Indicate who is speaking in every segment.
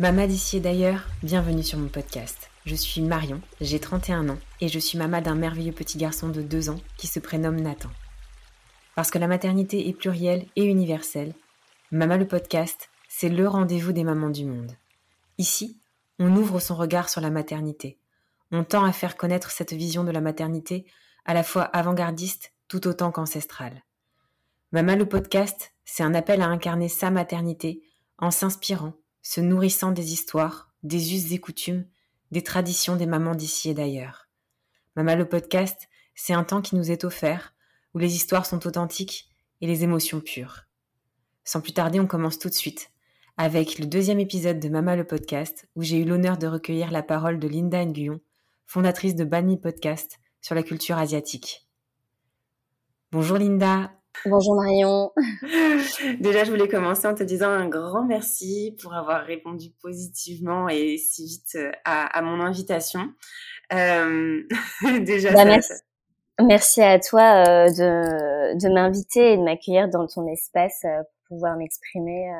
Speaker 1: Mama d'ici et d'ailleurs, bienvenue sur mon podcast. Je suis Marion, j'ai 31 ans et je suis maman d'un merveilleux petit garçon de 2 ans qui se prénomme Nathan. Parce que la maternité est plurielle et universelle, Mama le podcast, c'est le rendez-vous des mamans du monde. Ici, on ouvre son regard sur la maternité. On tend à faire connaître cette vision de la maternité à la fois avant-gardiste tout autant qu'ancestrale. Mama le podcast, c'est un appel à incarner sa maternité en s'inspirant se nourrissant des histoires, des us et coutumes, des traditions des mamans d'ici et d'ailleurs. Mama le podcast, c'est un temps qui nous est offert, où les histoires sont authentiques et les émotions pures. Sans plus tarder, on commence tout de suite avec le deuxième épisode de Mama le podcast, où j'ai eu l'honneur de recueillir la parole de Linda Nguyen, fondatrice de Banmi Podcast sur la culture asiatique. Bonjour Linda,
Speaker 2: Bonjour Marion.
Speaker 1: Déjà, je voulais commencer en te disant un grand merci pour avoir répondu positivement et si vite euh, à, mon invitation. Euh,
Speaker 2: déjà, bah, merci. à toi euh, de, de m'inviter et de m'accueillir dans ton espace pour pouvoir m'exprimer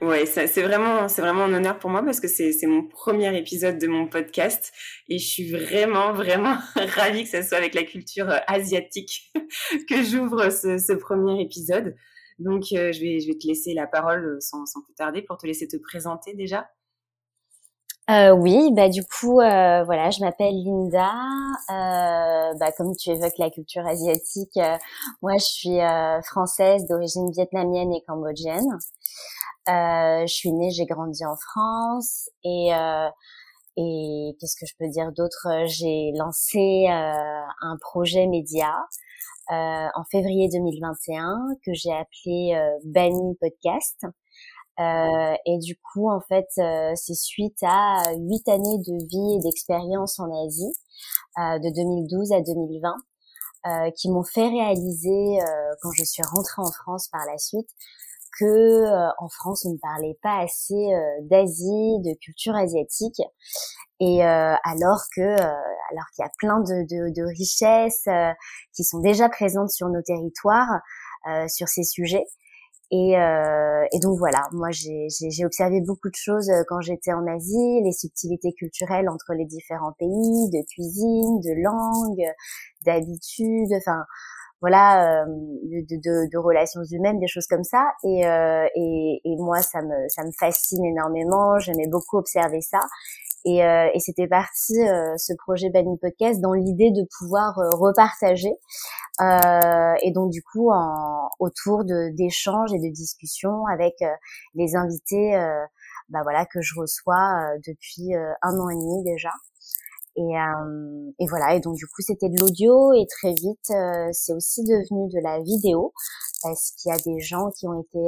Speaker 1: Ouais, c'est vraiment, c'est vraiment un honneur pour moi parce que c'est mon premier épisode de mon podcast et je suis vraiment, vraiment ravie que ce soit avec la culture euh, asiatique que j'ouvre ce, premier épisode. Donc, euh, je, vais, je vais te laisser la parole euh, sans, sans plus tarder pour te laisser te présenter déjà.
Speaker 2: Euh, oui, bah du coup, euh, voilà, je m'appelle Linda. Euh, bah, comme tu évoques la culture asiatique, euh, moi je suis euh, française d'origine vietnamienne et cambodgienne. je suis née, j'ai grandi en France et et qu'est-ce que je peux dire d'autre? J'ai lancé un projet média en février 2021 que j'ai appelé Bani Podcast. Euh, et du coup, en fait, euh, c'est suite à huit années de vie et d'expérience en Asie, euh, de 2012 à 2020, euh, qui m'ont fait réaliser, quand je suis rentrée en France par la suite, que en France, on ne parlait pas assez d'Asie, de culture asiatique, et alors que, alors qu'il y a plein de, de, de richesses qui sont déjà présentes sur nos territoires sur ces sujets. Et, euh, et, donc voilà, moi j'ai observé beaucoup de choses euh, quand j'étais en Asie, les subtilités culturelles entre les différents pays, de cuisine, de langue, d'habitude, enfin voilà, euh, de, de, de, relations humaines, des choses comme ça. Et, euh, et, et, moi ça me ça me fascine énormément. J'aimais beaucoup observer ça. Et, euh, et c'était parti ce projet Banning Podcast dans l'idée de pouvoir repartager euh, et donc du coup en, autour de d'échanges et de discussions avec euh, les invités euh, bah voilà que je reçois depuis un an et demi déjà. Et, et voilà et donc du coup c'était de l'audio et très vite c'est aussi devenu de la vidéo parce qu'il y a des gens qui ont été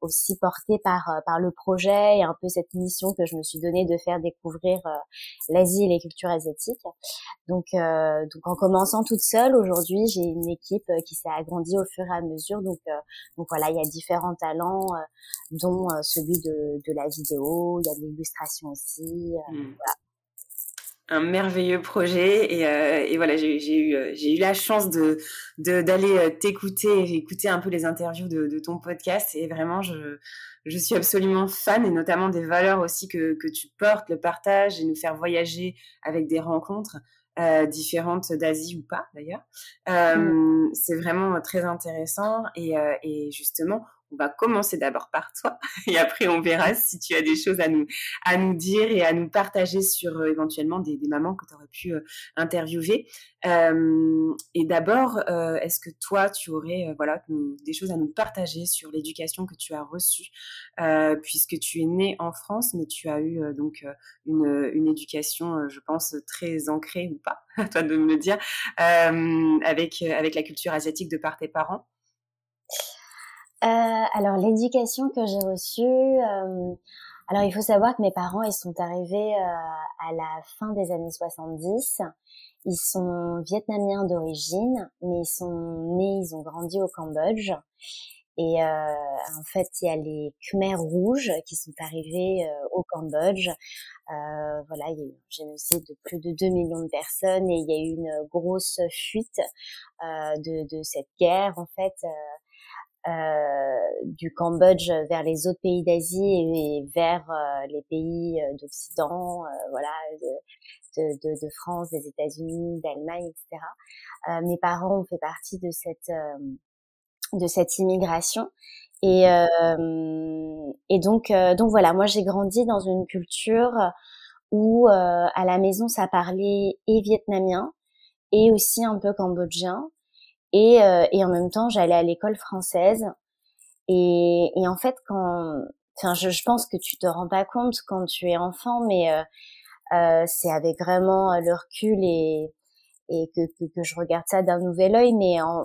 Speaker 2: aussi porté par euh, par le projet et un peu cette mission que je me suis donnée de faire découvrir euh, l'Asie et les cultures asiatiques. Donc euh, donc en commençant toute seule, aujourd'hui j'ai une équipe qui s'est agrandie au fur et à mesure. Donc donc voilà, il y a différents talents, dont celui de de la vidéo, il y a de l'illustration aussi. Mmh. Voilà
Speaker 1: un merveilleux projet et, euh, et voilà j'ai eu euh, j'ai eu la chance de d'aller euh, t'écouter écouter un peu les interviews de, de, ton podcast et vraiment je je suis absolument fan et notamment des valeurs aussi que que tu portes le partage et nous faire voyager avec des rencontres euh, différentes d'Asie ou pas d'ailleurs mmh. c'est vraiment très intéressant et, et justement on va commencer d'abord par toi et après on verra si tu as des choses à nous à nous dire et à nous partager sur euh, éventuellement des, des, mamans que tu aurais pu euh, interviewer. Euh, et d'abord, euh, est-ce que toi tu aurais euh, voilà des choses à nous partager sur l'éducation que tu as reçue? Puisque tu es née en France mais tu as eu donc une, une éducation je pense très ancrée ou pas, à toi de me le dire, avec avec la culture asiatique de par tes parents.
Speaker 2: Euh, alors l'éducation que j'ai reçue, euh, alors il faut savoir que mes parents ils sont arrivés euh, à la fin des années 70. Ils sont vietnamiens d'origine, mais ils sont nés, ils ont grandi au Cambodge. Et euh, en fait, il y a les Khmers rouges qui sont arrivés au Cambodge. Euh, voilà, il y a eu un génocide de plus de 2 millions de personnes et il y a eu une grosse fuite de, de, cette guerre, en fait. Du Cambodge vers les autres pays d'Asie et, vers les pays d'Occident, voilà, de, de, de, France, des États-Unis, d'Allemagne, etc. mes parents ont fait partie de cette de cette immigration. Et, euh, et donc, euh, donc voilà, moi j'ai grandi dans une culture où euh, à la maison ça parlait et vietnamien et aussi un peu cambodgien. Et, euh, et en même temps, j'allais à l'école française. Et, et en fait, quand, enfin, je, je, pense que tu te rends pas compte quand tu es enfant, mais euh, c'est avec vraiment le recul et, et que, que, que je regarde ça d'un nouvel œil. Mais en,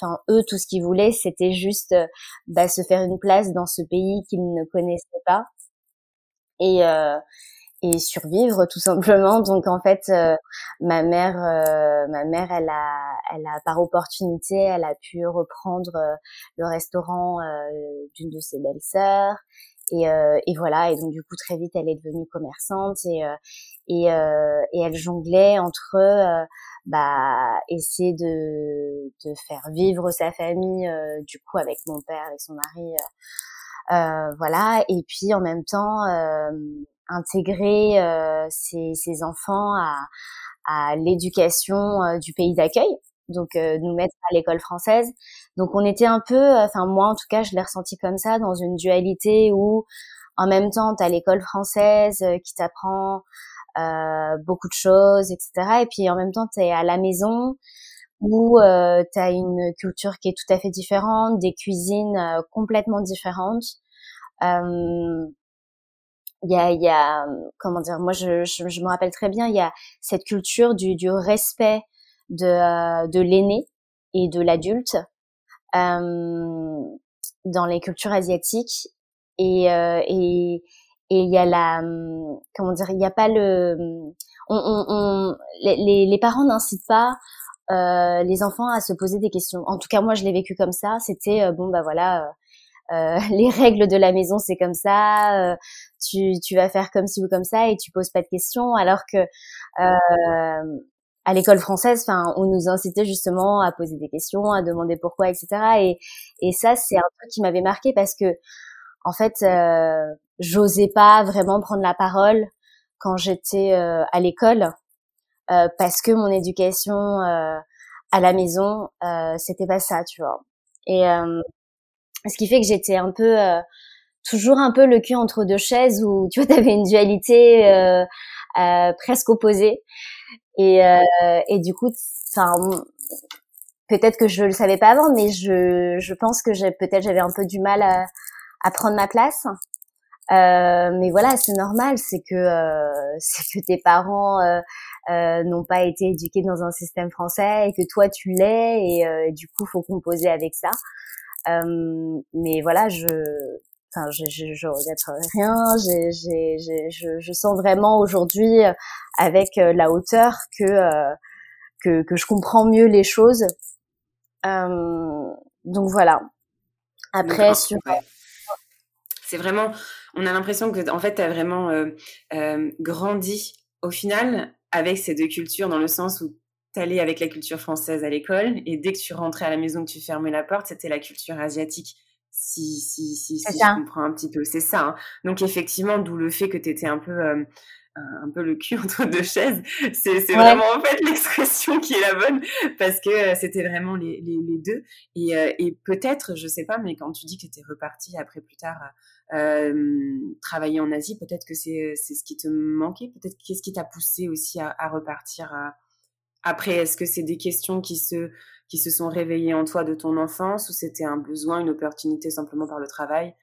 Speaker 2: enfin eux tout ce qu'ils voulaient c'était juste euh, bah, se faire une place dans ce pays qu'ils ne connaissaient pas et euh, et survivre tout simplement donc en fait euh, ma mère ma mère elle a elle a par opportunité elle a pu reprendre le restaurant d'une de ses belles sœurs. Et, et voilà. Et donc du coup très vite elle est devenue commerçante et et, et elle jonglait entre bah essayer de, de faire vivre sa famille euh, du coup avec mon père et son mari euh, euh, voilà. Et puis en même temps intégrer ses, ses, enfants à, à l'éducation du pays d'accueil donc nous mettre à l'école française donc on était un peu enfin moi en tout cas je l'ai ressenti comme ça dans une dualité où en même temps tu as l'école française qui t'apprend euh, beaucoup de choses, etc. Et puis en même temps, tu es à la maison où euh, tu as une culture qui est tout à fait différente, des cuisines euh, complètement différentes. Euh, il y a, y a, comment dire, moi je, je, je, me rappelle très bien, il y a cette culture du, du respect de, euh, de l'aîné et de l'adulte euh, dans les cultures asiatiques. Et, euh, et, et il y a la hum, comment dire il n'y a pas le hum, on, on, on les, les, parents n'incitent pas euh, les enfants à se poser des questions. En tout cas moi je l'ai vécu comme ça. C'était bon bah voilà euh, les règles de la maison c'est comme ça tu, tu vas faire comme ci ou comme ça et tu poses pas de questions. Alors que à l'école française, enfin, on nous incitait justement à poser des questions, à demander pourquoi, etc. Et, et ça, c'est un truc qui m'avait marqué parce que, en fait, euh, j'osais pas vraiment prendre la parole quand j'étais euh, à l'école euh, parce que mon éducation euh, à la maison c'était pas ça tu vois et ce qui fait que j'étais un peu toujours un peu le cul entre deux chaises où tu vois t'avais une dualité presque opposée et et du coup enfin peut-être que je le savais pas avant mais je je pense que peut-être j'avais un peu du mal à, à prendre ma place euh, mais voilà, c'est normal, c'est que euh, c'est que tes parents euh, euh, n'ont pas été éduqués dans un système français et que toi tu l'es et, et, du coup faut composer avec ça. mais voilà, je enfin je, je, je regrette rien. J'ai, j'ai, je, je sens vraiment aujourd'hui avec la hauteur que que que je comprends mieux les choses. donc voilà. Après sur
Speaker 1: c'est vraiment, on a l'impression que en fait, tu as vraiment euh, euh, grandi au final avec ces deux cultures dans le sens où tu allais avec la culture française à l'école et dès que tu rentrais à la maison, que tu fermais la porte, c'était la culture asiatique. Si, si, si, si je comprends un petit peu, c'est ça. Hein. Donc effectivement, d'où le fait que tu étais un peu euh, un peu le cul entre deux chaises. C'est vraiment en fait l'expression qui est la bonne parce que euh, c'était vraiment les, les, les, deux. Et, euh, et peut-être, je sais pas, mais quand tu dis que tu étais reparti après plus tard travailler en Asie, peut-être que c'est ce qui te manquait. Peut-être qu'est-ce qui t'a poussé aussi à, à repartir après? Est-ce que c'est des questions qui se qui se sont réveillées en toi de ton enfance ou c'était un besoin, une opportunité simplement par le travail?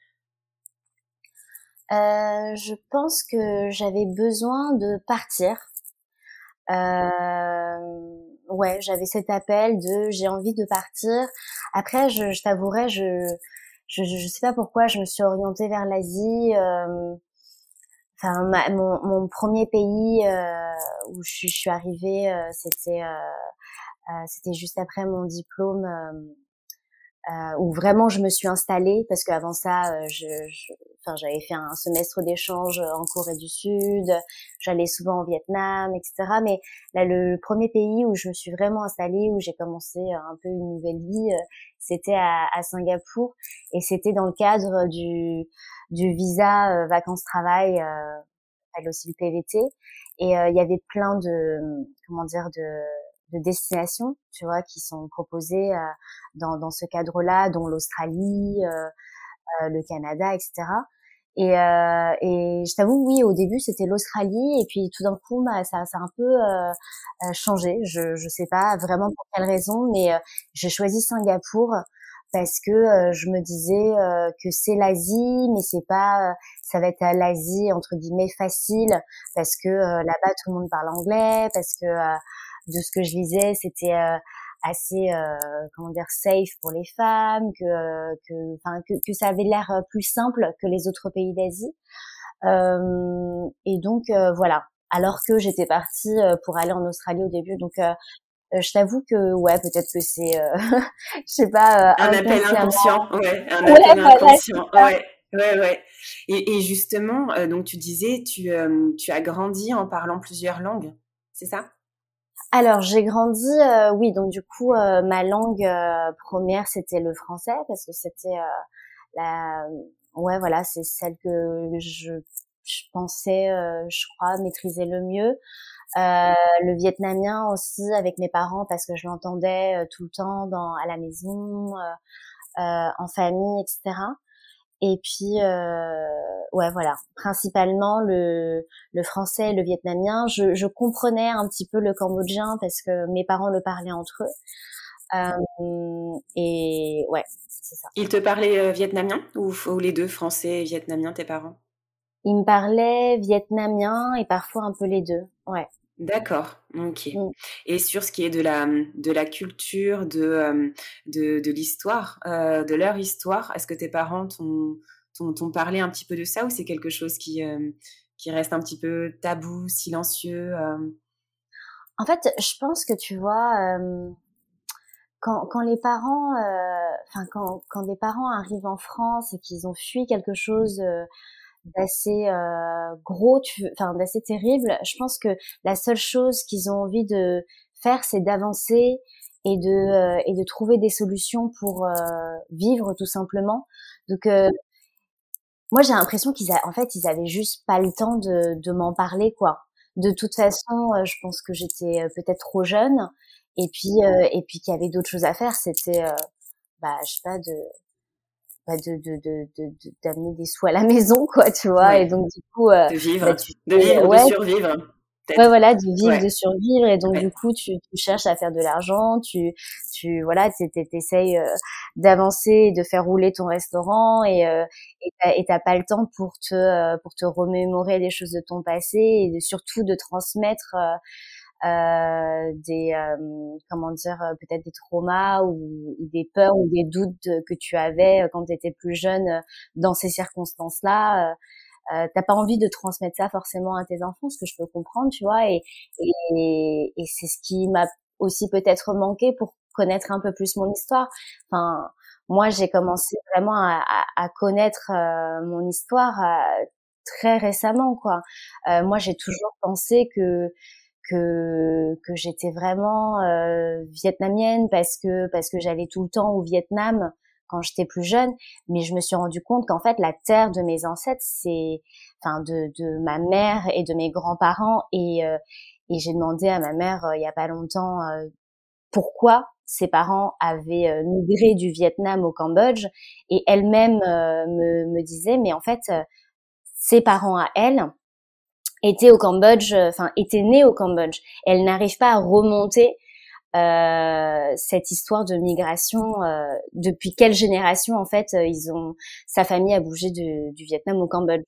Speaker 2: Euh, je pense que j'avais besoin de partir. Euh, ouais, j'avais cet appel de j'ai envie de partir. Après, je, je t'avouerai, je, je je sais pas pourquoi je me suis orientée vers l'Asie. Euh, enfin, mon, mon premier pays euh, où je, je, suis arrivée, euh, c'était euh, c'était juste après mon diplôme euh, où vraiment je me suis installée parce qu'avant ça, euh, je, je j'avais fait un semestre d'échange en Corée du Sud, j'allais souvent au Vietnam, etc. Mais là, le premier pays où je me suis vraiment installée, où j'ai commencé un peu une nouvelle vie, euh, c'était à, à, Singapour, et c'était dans le cadre du, du visa vacances-travail, elle aussi le PVT, et il y avait plein de, comment dire, de de destinations, tu vois, qui sont proposées euh, dans, dans ce cadre-là, dont l'Australie, euh, euh, le Canada, etc. Et, et je t'avoue, oui, au début c'était l'Australie, et puis tout d'un coup, bah, ça, ça a un peu changé. Je je sais pas vraiment pour quelle raison, mais j'ai choisi Singapour parce que je me disais que c'est l'Asie, mais c'est pas, ça va être l'Asie entre guillemets facile parce que là-bas tout le monde parle anglais, parce que de ce que je lisais, c'était euh, assez euh, comment dire safe pour les femmes, que euh, que enfin que, que ça avait l'air plus simple que les autres pays d'Asie. Euh, et donc voilà. Alors que j'étais partie pour aller en Australie au début, donc je t'avoue que ouais peut-être que c'est je sais pas
Speaker 1: un appel inconscient ouais un appel inconscient ouais ouais ouais et, et justement donc tu disais tu tu as grandi en parlant plusieurs langues c'est ça?
Speaker 2: Alors j'ai grandi, euh, oui, donc du coup euh, ma langue euh, première c'était le français parce que c'était la, ouais voilà c'est celle que je, pensais, je crois maîtriser le mieux. le vietnamien aussi avec mes parents parce que je l'entendais tout le temps dans à la maison, en famille, etc. Et puis, euh, ouais, voilà, principalement le, le français et le vietnamien. Je, je, comprenais un petit peu le cambodgien parce que mes parents le parlaient entre eux. Euh, et ouais, c'est ça.
Speaker 1: Ils te parlaient euh, vietnamien ou, ou, les deux, français et vietnamien, tes parents?
Speaker 2: Ils me parlaient vietnamien et parfois un peu les deux, ouais.
Speaker 1: D'accord, ok. Mm. Et sur ce qui est de la, de la culture, de, euh, de, de l'histoire, euh, de leur histoire, est-ce que tes parents t'ont parlé un petit peu de ça ou c'est quelque chose qui, euh, qui reste un petit peu tabou, silencieux
Speaker 2: En fait, je pense que tu vois, quand, quand les parents, enfin quand, quand des parents arrivent en France et qu'ils ont fui quelque chose d'assez euh, gros, enfin d'assez terrible. Je pense que la seule chose qu'ils ont envie de faire, c'est d'avancer et de euh, et de trouver des solutions pour euh, vivre tout simplement. Donc moi j'ai l'impression qu'ils en fait ils avaient juste pas le temps de, de m'en parler quoi. De toute façon, je pense que j'étais peut-être trop jeune et puis et puis qu'il y avait d'autres choses à faire. C'était bah je sais pas de bah, de de de d'amener des sous à la maison quoi tu vois. Et donc du coup
Speaker 1: euh, de vivre. bah, de vivre de survivre
Speaker 2: ouais voilà de vivre de survivre. Et donc du coup tu, tu cherches à faire de l'argent tu tu voilà t'essayes euh, d'avancer de faire rouler ton restaurant et euh, et t'as pas le temps pour te euh, pour te remémorer les choses de ton passé et surtout de transmettre euh, euh, des euh, comment dire euh, peut-être des traumas ou, des peurs ou des doutes que tu avais quand tu étais plus jeune dans ces circonstances-là. Euh, t'as pas envie de transmettre ça forcément à tes enfants, ce que je peux comprendre, tu vois, et, et, et c'est ce qui m'a aussi peut-être manqué pour connaître un peu plus mon histoire. Enfin, moi, j'ai commencé vraiment à, à, à connaître mon histoire très récemment, quoi. moi, j'ai toujours pensé que que que j'étais vraiment euh, vietnamienne parce que parce que j'allais tout le temps au Vietnam quand j'étais plus jeune, mais je me suis rendu compte qu'en fait la terre de mes ancêtres, c'est enfin de de ma mère et de mes grands-parents. Et euh, et j'ai demandé à ma mère euh, il y a pas longtemps pourquoi ses parents avaient migré du Vietnam au Cambodge. Et elle-même me, me disait mais en fait ses parents à elle était au Cambodge, euh, enfin était née au Cambodge. Elle n'arrive pas à remonter euh, cette histoire de migration. Euh, depuis quelle génération en fait euh, ils ont sa famille a bougé du, du Vietnam au Cambodge.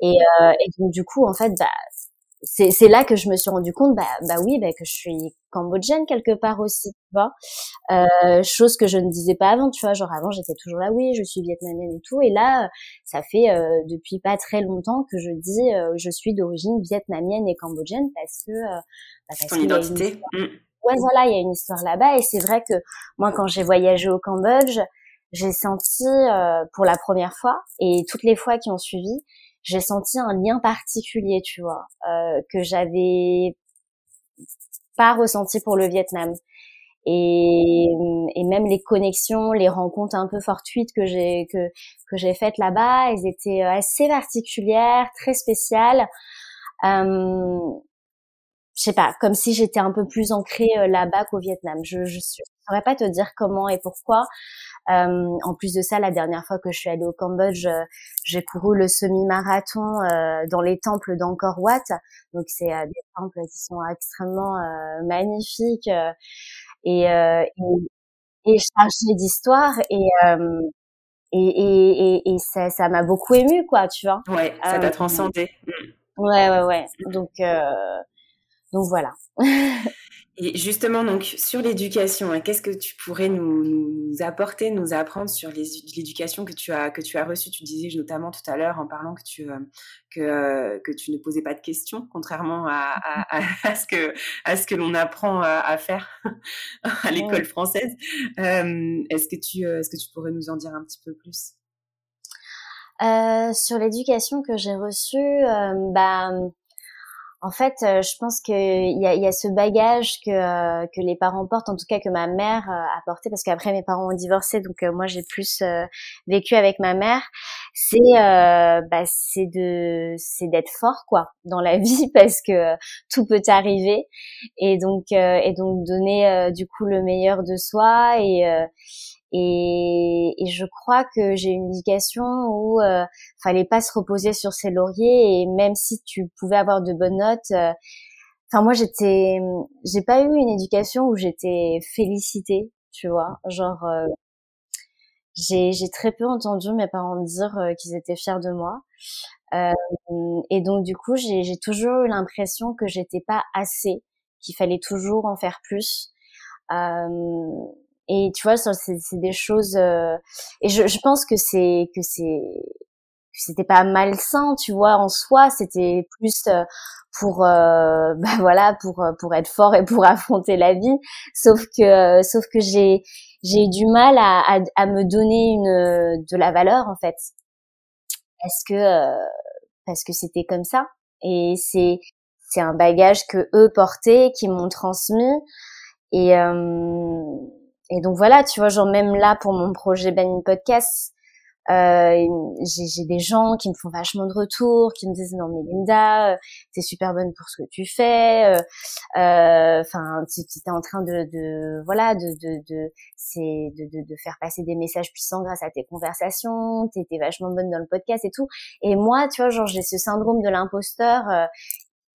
Speaker 2: Et, euh, donc du coup en fait bah c'est là que je me suis rendu compte, bah, bah oui, bah, que je suis cambodgienne quelque part aussi, tu vois. Euh, chose que je ne disais pas avant, tu vois. Genre avant, j'étais toujours là, oui, je suis vietnamienne et tout. Et là, ça fait euh, depuis pas très longtemps que je dis, euh, je suis d'origine vietnamienne et cambodgienne parce que,
Speaker 1: euh, bah, parce Ton identité.
Speaker 2: Mm. ouais, voilà, il y a une histoire là-bas. Et c'est vrai que moi, quand j'ai voyagé au Cambodge, j'ai senti euh, pour la première fois et toutes les fois qui ont suivi, j'ai senti un lien particulier, tu vois, euh, que j'avais pas ressenti pour le Vietnam. Et, et, même les connexions, les rencontres un peu fortuites que j'ai que que j'ai faites là-bas, elles étaient assez particulières, très spéciales. Euh, je sais pas, comme si j'étais un peu plus ancrée euh, là-bas qu'au Vietnam. Je je saurais pas te dire comment et pourquoi. Euh, en plus de ça, la dernière fois que je suis allée au Cambodge, euh, j'ai couru le semi-marathon euh, dans les temples d'Angkor Wat. Donc c'est euh, des temples qui sont extrêmement magnifiques et, et, et chargés d'histoire et et, et, et, ça, ça m'a beaucoup ému, quoi, tu vois.
Speaker 1: Ouais, ça t'a transcendé.
Speaker 2: Ouais, ouais, ouais. Donc, donc voilà.
Speaker 1: Et justement, donc sur l'éducation, hein, qu'est-ce que tu pourrais nous, nous, apporter, nous apprendre sur l'éducation que tu as que tu as reçue? Tu disais notamment tout à l'heure en parlant que tu euh, que euh, que tu ne posais pas de questions, contrairement à, à, à ce que à ce que l'on apprend à, faire à l'école française. Euh, est-ce que tu est-ce que tu pourrais nous en dire un petit peu plus?
Speaker 2: Sur l'éducation que j'ai reçue, bah en fait, euh, je pense qu'il y a, y a ce bagage que, euh, que les parents portent, en tout cas que ma mère euh, a porté, parce qu'après mes parents ont divorcé, donc moi j'ai plus vécu avec ma mère. C'est bah, c'est de c'est d'être fort quoi dans la vie parce que tout peut arriver et donc et donc donner du coup le meilleur de soi et et, et, je crois que j'ai une éducation où euh, fallait pas se reposer sur ses lauriers et même si tu pouvais avoir de bonnes notes, euh, enfin moi j'étais, j'ai pas eu une éducation où j'étais félicitée, tu vois, genre euh, j'ai très peu entendu mes parents dire euh, qu'ils étaient fiers de moi et donc du coup j'ai j'ai toujours eu l'impression que j'étais pas assez, qu'il fallait toujours en faire plus. Euh, et tu vois, c'est des choses. Euh, et je, je, pense que c'est que c'est c'était pas malsain, tu vois, en soi. C'était plus euh, pour euh, bah voilà pour pour être fort et pour affronter la vie. Sauf que sauf que j'ai j'ai du mal à, à, à, me donner une de la valeur en fait parce que parce que c'était comme ça et c'est c'est un bagage que eux portaient qui m'ont transmis et euh, et donc voilà, tu vois, genre même là pour mon projet Ben Podcast, euh, j'ai des gens qui me font vachement de retours, qui me disent non mais Linda, euh, t'es super bonne pour ce que tu fais, euh, euh, enfin tu es en train de, de voilà de de de de, de, de, faire passer des messages puissants grâce à tes conversations, t'es vachement bonne dans le podcast et tout. Et moi, tu vois, genre j'ai ce syndrome de l'imposteur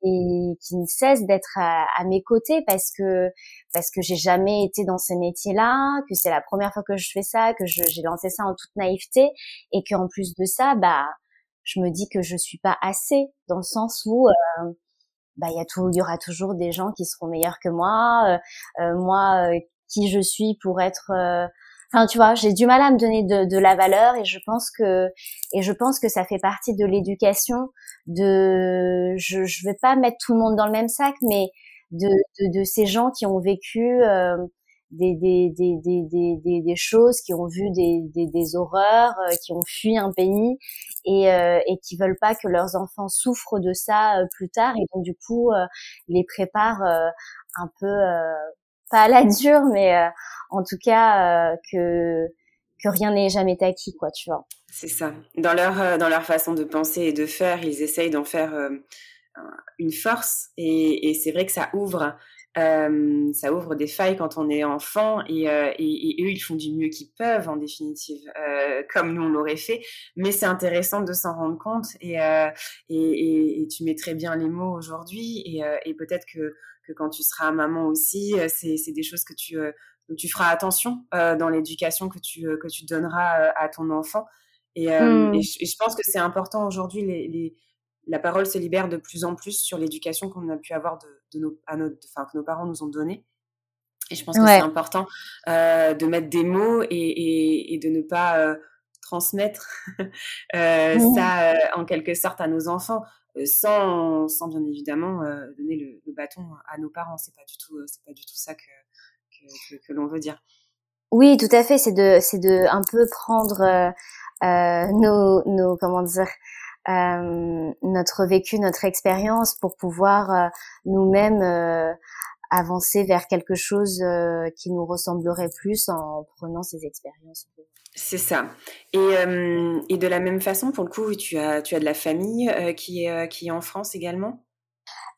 Speaker 2: et qui ne cesse d'être à, mes côtés parce que parce que j'ai jamais été dans ces métiers-là, que c'est la première fois que je fais ça, que j'ai lancé ça en toute naïveté et qu'en plus de ça, bah je me dis que je suis pas assez dans le sens où euh, bah il y a tout, il y aura toujours des gens qui seront meilleurs que moi, euh, euh moi euh, qui je suis pour être Enfin, tu vois, j'ai du mal à me donner de, de, la valeur et je pense que et je pense que ça fait partie de l'éducation. De, je je vais pas mettre tout le monde dans le même sac, mais de de, de ces gens qui ont vécu euh, des, des, des, des, des, choses, qui ont vu des, des, des horreurs, euh, qui ont fui un pays et, euh, et qui veulent pas que leurs enfants souffrent de ça euh, plus tard et donc du coup les préparent un peu pas à la dure, mais euh, en tout cas euh, que que rien n'est jamais acquis, quoi, tu vois.
Speaker 1: C'est ça. Dans leur euh, dans leur façon de penser et de faire, ils essayent d'en faire une force, et, et c'est vrai que ça ouvre. Euh, ça ouvre des failles quand on est enfant et, euh, et, et eux ils font du mieux qu'ils peuvent en définitive euh, comme nous on l'aurait fait mais c'est intéressant de s'en rendre compte et, et, tu mets très bien les mots aujourd'hui et, peut-être que que quand tu seras maman aussi, euh, c'est des choses que tu, euh, tu feras attention euh, dans l'éducation que tu, que tu donneras à ton enfant. Et, mmh. et, je, pense que c'est important aujourd'hui, les, les, la parole se libère de plus en plus sur l'éducation qu'on a pu avoir de, de nos, à notre, enfin, que nos parents nous ont donnée. Et je pense que c'est important euh, de mettre des mots et, et, et de ne pas euh, transmettre euh, mmh. ça en quelque sorte à nos enfants. sans, sans bien évidemment donner le, bâton à nos parents. C'est pas du tout, c'est pas du tout ça que, que, que, l'on veut dire.
Speaker 2: Oui, tout à fait. C'est de, c'est de un peu prendre nos, nos, comment dire, notre vécu, notre expérience pour pouvoir euh, nous-mêmes euh, avancer vers quelque chose qui nous ressemblerait plus en prenant ces expériences.
Speaker 1: C'est ça. Et, et, de la même façon, pour le coup, tu as, tu as de la famille qui, est, qui est en France également?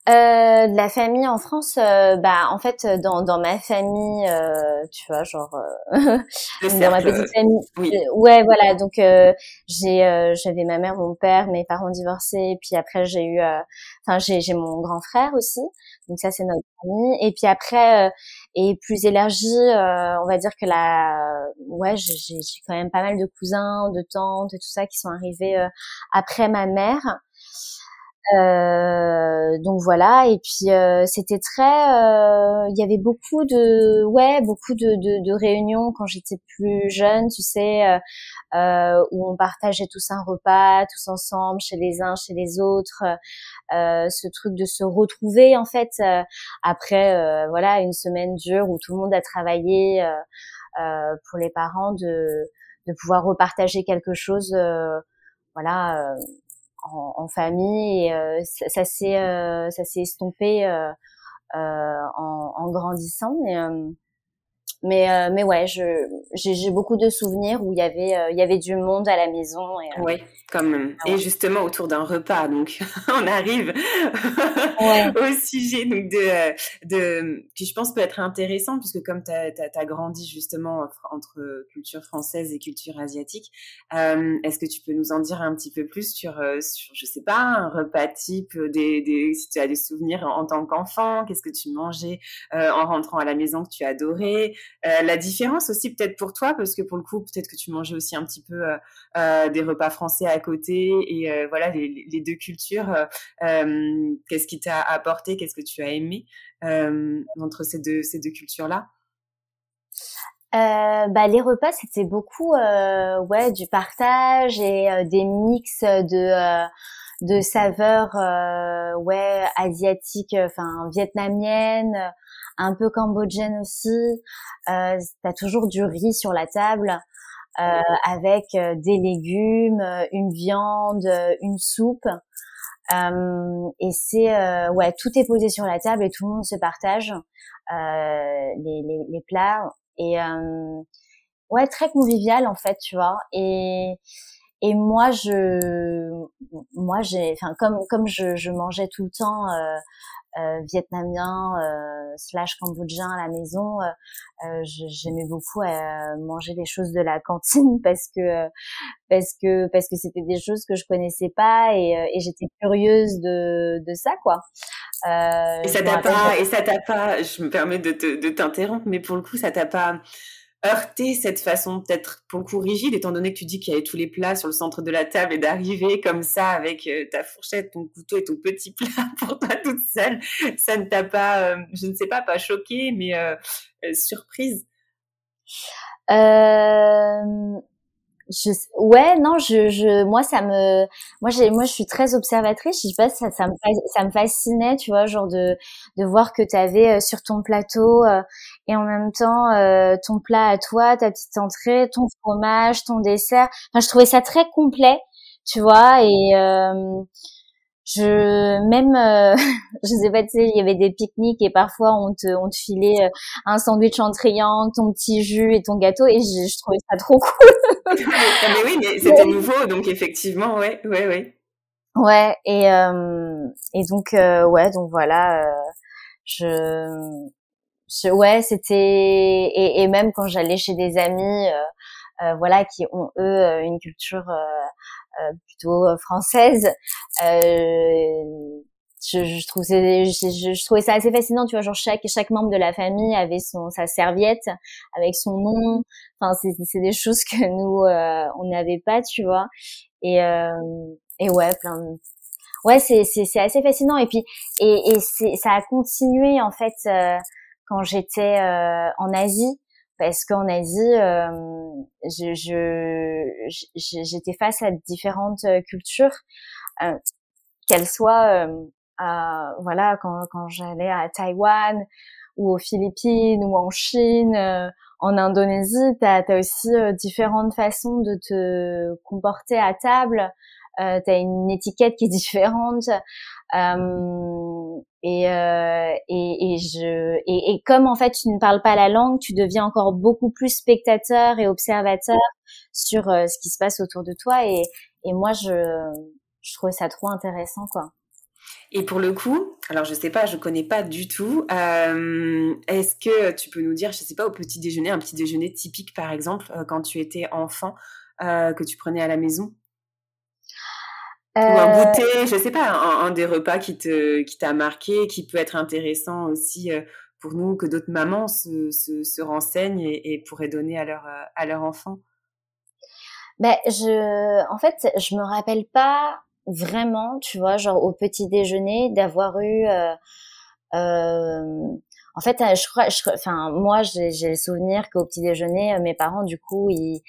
Speaker 2: Euh, la famille en France, euh, bah en fait dans, dans ma famille, euh, tu vois, genre euh, dans ma petite famille, oui. ouais voilà, donc j'ai j'avais ma mère, mon père, mes parents divorcés, puis après j'ai eu, enfin j'ai j'ai mon grand frère aussi, donc ça c'est notre famille, et puis après et plus élargi, on va dire que la, ouais j'ai j'ai quand même pas mal de cousins, de tantes et tout ça qui sont arrivés après ma mère. Euh, donc voilà et puis euh, c'était très euh, il y avait beaucoup de ouais beaucoup de, de, de réunions quand j'étais plus jeune tu sais euh, où on partageait tous un repas tous ensemble chez les uns chez les autres ce truc de se retrouver en fait après voilà une semaine dure où tout le monde a travaillé pour les parents de de pouvoir repartager quelque chose voilà en, famille et euh, ça, s'est euh, ça s'est estompé euh, en, en, grandissant. Et mais euh, mais ouais, je j'ai beaucoup de souvenirs où il y avait euh, il y avait du monde à la maison.
Speaker 1: Et, euh, oui, comme même. Et justement autour d'un repas, donc on arrive au sujet donc de de qui je pense peut être intéressant puisque comme tu as, as, grandi justement entre culture française et culture asiatique, est-ce que tu peux nous en dire un petit peu plus sur sur je sais pas un repas type des, des si tu as des souvenirs en, en tant qu'enfant, qu'est-ce que tu mangeais en rentrant à la maison que tu adorais euh, la différence aussi peut-être pour toi, parce que pour le coup, peut-être que tu mangeais aussi un petit peu euh, euh, des repas français à côté, et voilà, les, deux cultures, qu'est-ce qui t'a apporté, qu'est-ce que tu as aimé entre ces deux, ces deux cultures-là?
Speaker 2: Bah, les repas c'était beaucoup ouais du partage et des mix de de saveurs ouais asiatiques enfin vietnamiennes un peu cambodgienne aussi. Euh, T'as toujours du riz sur la table. Euh, avec euh, des légumes, euh, une viande, une soupe. Euh, et c'est ouais, tout est posé sur la table et tout le monde se partage les, les, les, plats et ouais très convivial en fait, tu vois. Et et moi je moi j'ai enfin comme comme je, je mangeais tout le temps euh, vietnamien euh, slash cambodgien à la maison, euh, j'aimais beaucoup manger des choses de la cantine parce que parce que parce que c'était des choses que je connaissais pas et, et j'étais curieuse de de ça quoi.
Speaker 1: et ça t'a pas et ça t'a pas, je me permets de de t'interrompre, mais pour le coup ça t'a pas heurter cette façon peut-être beaucoup rigide, étant donné que tu dis qu'il y avait tous les plats sur le centre de la table et d'arriver comme ça avec euh, ta fourchette, ton couteau et ton petit plat pour toi toute seule, ça ne t'a pas, euh, je ne sais pas, pas choqué, mais euh, surprise?
Speaker 2: Je, ouais, non, je, je, moi, ça me, moi, j'ai, moi, je suis très observatrice. Je sais pas, ça, ça me, ça me fascinait, tu vois, genre de, de voir que tu avais euh, sur ton plateau euh, et en même temps euh, ton plat à toi, ta petite entrée, ton fromage, ton dessert. Enfin, je trouvais ça très complet, tu vois, et je même euh, je sais pas tu sais il y avait des pique-niques et parfois on te on te filait euh, un sandwich en triangle ton petit jus et ton gâteau et je, je trouvais ça trop cool.
Speaker 1: Mais oui mais c'était nouveau donc effectivement ouais ouais ouais.
Speaker 2: Ouais et euh, et donc euh, ouais donc voilà euh, je, je ouais c'était et, et, même quand j'allais chez des amis voilà qui ont eux une culture euh, plutôt euh, française. Euh, je, je, trouve je, je, trouvais ça assez fascinant tu vois genre chaque chaque membre de la famille avait son sa serviette avec son nom. Enfin c'est des choses que nous on n'avait pas tu vois. Et et ouais plein de... ouais c'est c'est assez fascinant. Et puis et et ça a continué en fait quand j'étais en Asie parce qu'en Asie, euh, je, j'étais face à différentes euh, cultures. Euh, qu'elle soit voilà quand quand j'allais à Taïwan ou aux Philippines ou en Chine, en Indonésie, tu as, aussi différentes façons de te comporter à table. Euh, tu as une étiquette qui est différente. Euh, et, euh, et, et, je, et, comme en fait tu ne parles pas la langue, tu deviens encore beaucoup plus spectateur et observateur sur euh, ce qui se passe autour de toi. Et, et moi, je, je trouvais ça trop intéressant, quoi.
Speaker 1: Et pour le coup, alors je sais pas, je connais pas du tout. Euh, Est-ce que tu peux nous dire, je sais pas, au petit déjeuner, un petit déjeuner typique par exemple, quand tu étais enfant, que tu prenais à la maison? Ou un euh, goûter, je sais pas, un, des repas qui te qui t'a marqué, qui peut être intéressant aussi euh, pour nous, que d'autres mamans se, se, se renseignent et, et, pourraient donner à leur à leur enfant.
Speaker 2: Ben je, en fait, je me rappelle pas vraiment, tu vois, genre au petit déjeuner, d'avoir eu. Euh, euh, en fait, euh, je crois, enfin, moi, j'ai le souvenir qu'au petit déjeuner, euh, mes parents, du coup, ils,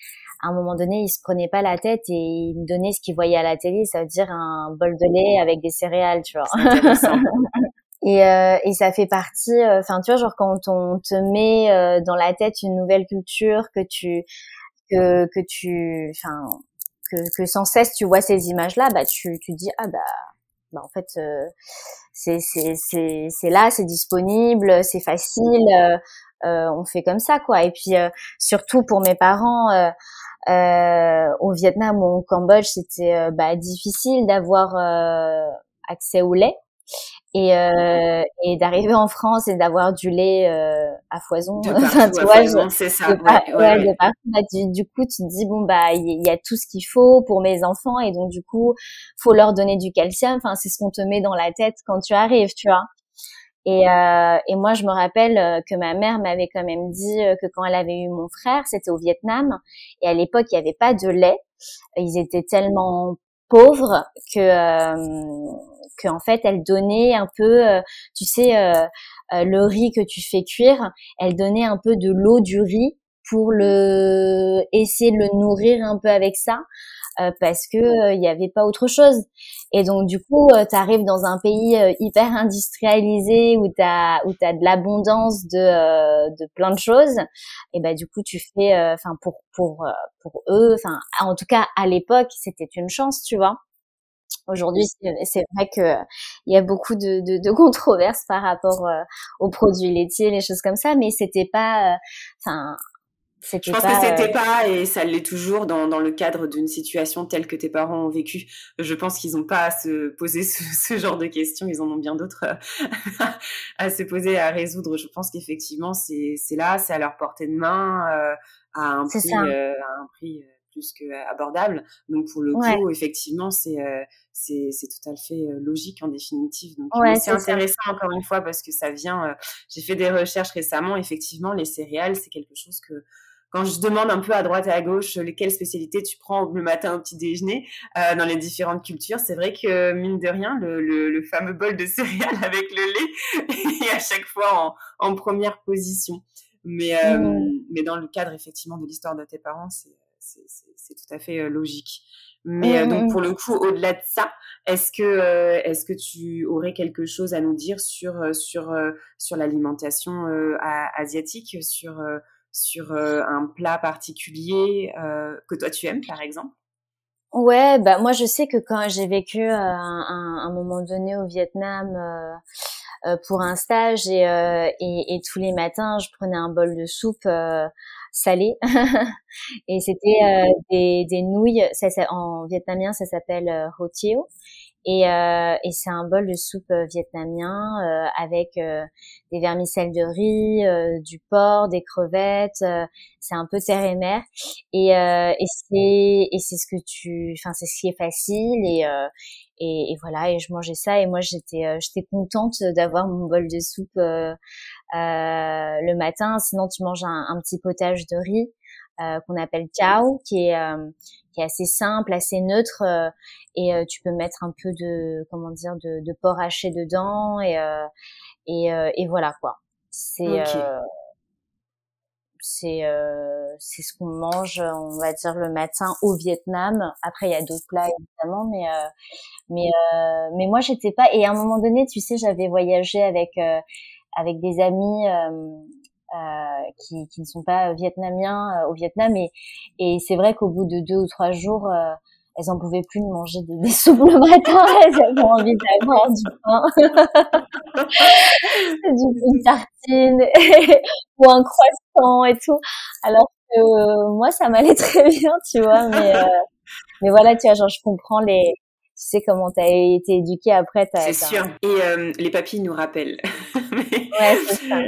Speaker 2: à un moment donné, ils se prenaient pas la tête et ils me donnaient ce qu'ils voyaient à la télé, ça veut dire un bol de lait avec des céréales, tu vois. et, euh, et ça fait partie, enfin, tu vois, genre quand on te met dans la tête une nouvelle culture, que tu que que tu, enfin, que, que sans cesse tu vois ces images-là, bah tu tu dis ah bah bah en fait euh, c'est c'est c'est c'est là, c'est disponible, c'est facile, euh, euh, on fait comme ça quoi. Et puis surtout pour mes parents. au Vietnam ou au Cambodge, c'était bah, difficile d'avoir accès au lait et, euh, et d'arriver en France et d'avoir du lait euh, à foison.
Speaker 1: tu vois, c'est ça. ouais, ouais,
Speaker 2: bah, du, coup, tu te dis bon bah il y, a tout ce qu'il faut pour mes enfants et donc du coup, faut leur donner du calcium. Enfin, c'est ce qu'on te met dans la tête quand tu arrives, tu vois. Et, euh, et moi, je me rappelle euh, que ma mère m'avait quand même dit euh, que quand elle avait eu mon frère, c'était au Vietnam, et à l'époque, il n'y avait pas de lait. Ils étaient tellement pauvres que euh, en fait elle donnait un peu euh, tu sais euh, le riz que tu fais cuire elle donnait un peu de l'eau du riz pour le essayer de le nourrir un peu avec ça parce que il n'y avait pas autre chose. Et donc du coup tu arrives dans un pays hyper industrialisé où tu as où tu as de l'abondance de de plein de choses. Et ben du coup tu fais enfin pour pour pour eux enfin en tout cas à l'époque c'était une chance tu vois. Aujourd'hui, c'est vrai que il y a beaucoup de, de, de controverses par rapport aux produits laitiers, les choses comme ça, mais c'était pas, enfin,
Speaker 1: je pense que c'était pas, et ça l'est toujours dans, dans le cadre d'une situation telle que tes parents ont vécu. Je pense qu'ils n'ont pas à se poser ce, ce, genre de questions. Ils en ont bien d'autres à se poser, à résoudre. Je pense qu'effectivement, c'est là, c'est à leur portée de main, euh, à un prix, euh, à un prix euh, plus que abordable. Donc pour le coup, effectivement, c'est euh, c'est c'est tout à fait logique en définitive. Donc c'est intéressant encore une fois parce que ça vient. J'ai fait des recherches récemment. Effectivement, les céréales, c'est quelque chose que quand je demande un peu à droite et à gauche lesquelles spécialités tu prends le matin au petit déjeuner euh, dans les différentes cultures, c'est vrai que mine de rien, le, le, le fameux bol de céréales avec le lait est à chaque fois en, en première position. Mais, euh, mmh. mais dans le cadre effectivement de l'histoire de tes parents, c'est tout à fait euh, logique. Mais euh, donc mmh. pour le coup, au-delà de ça, est-ce que euh, est-ce que tu aurais quelque chose à nous dire sur sur sur l'alimentation asiatique, sur sur euh, un plat particulier euh, que toi tu aimes, par exemple?
Speaker 2: Ouais, bah moi je sais que quand j'ai vécu euh, un, moment donné au Vietnam pour un stage et, et, tous les matins je prenais un bol de soupe salée et c'était des, nouilles, ça, en vietnamien ça s'appelle ho tio et, euh, et c'est un bol de soupe euh, vietnamien euh, avec euh, des vermicelles de riz, euh, du porc, des crevettes. c'est un peu terre et mer. Et, et c'est et c'est ce que tu, enfin c'est ce qui est facile et, et, et voilà. Et je mangeais ça et moi j'étais j'étais contente d'avoir mon bol de soupe le matin. Sinon tu manges un, un petit potage de riz. Euh, qu'on appelle Cao, qui est euh, qui est assez simple, assez neutre, euh, et tu peux mettre un peu de comment dire de, de porc haché dedans et et, et voilà quoi. C'est c'est c'est ce qu'on mange, on va dire le matin au Vietnam. Après, il y a d'autres plats évidemment, mais mais mais moi j'étais pas. Et à un moment donné, tu sais, j'avais voyagé avec avec des amis euh, qui, qui, ne sont pas vietnamiens euh, au Vietnam et, et c'est vrai qu'au bout de deux ou trois jours euh, elles en pouvaient plus de manger des, des soupes le matin, elles avaient envie d'avoir du pain, du, une tartine ou un croissant et tout. Alors que moi, ça m'allait très bien, tu vois. Mais mais voilà, tu vois, genre je comprends les, tu sais comment t'as été éduqué après.
Speaker 1: C'est sûr. Et les papilles nous rappellent. ouais, c'est ça.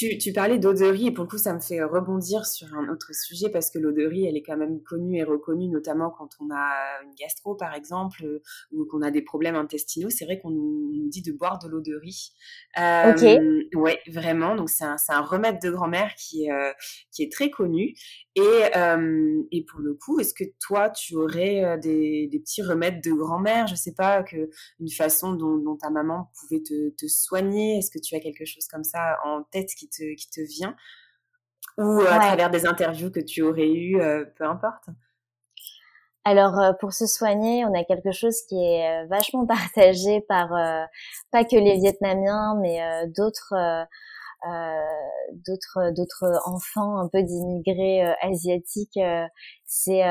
Speaker 1: Tu, tu parlais d'Auderie et pour le coup, ça me fait rebondir sur un autre sujet parce que l'Auderie, elle est quand même connue et reconnue, notamment quand on a une gastro, par exemple, euh, ou qu'on a des problèmes intestinaux. C'est vrai qu'on nous, dit de boire de l'Auderie. Euh, ok. Ouais, vraiment. Donc c'est un, un, remède de grand-mère qui, est, euh, qui est très connu. Et, euh, et pour le coup, est-ce que toi, tu aurais euh, des, des petits remèdes de grand-mère? Je sais pas, que une façon dont, dont ta maman pouvait te, te soigner. Est-ce que tu as quelque chose comme ça en tête qui te, qui te vient? Ou à travers des interviews que tu aurais eues, euh, peu importe.
Speaker 2: Alors euh, pour se soigner, on a quelque chose qui est euh, vachement partagé par pas que les Vietnamiens, mais d'autres d'autres d'autres enfants un peu d'immigrés asiatiques. c'est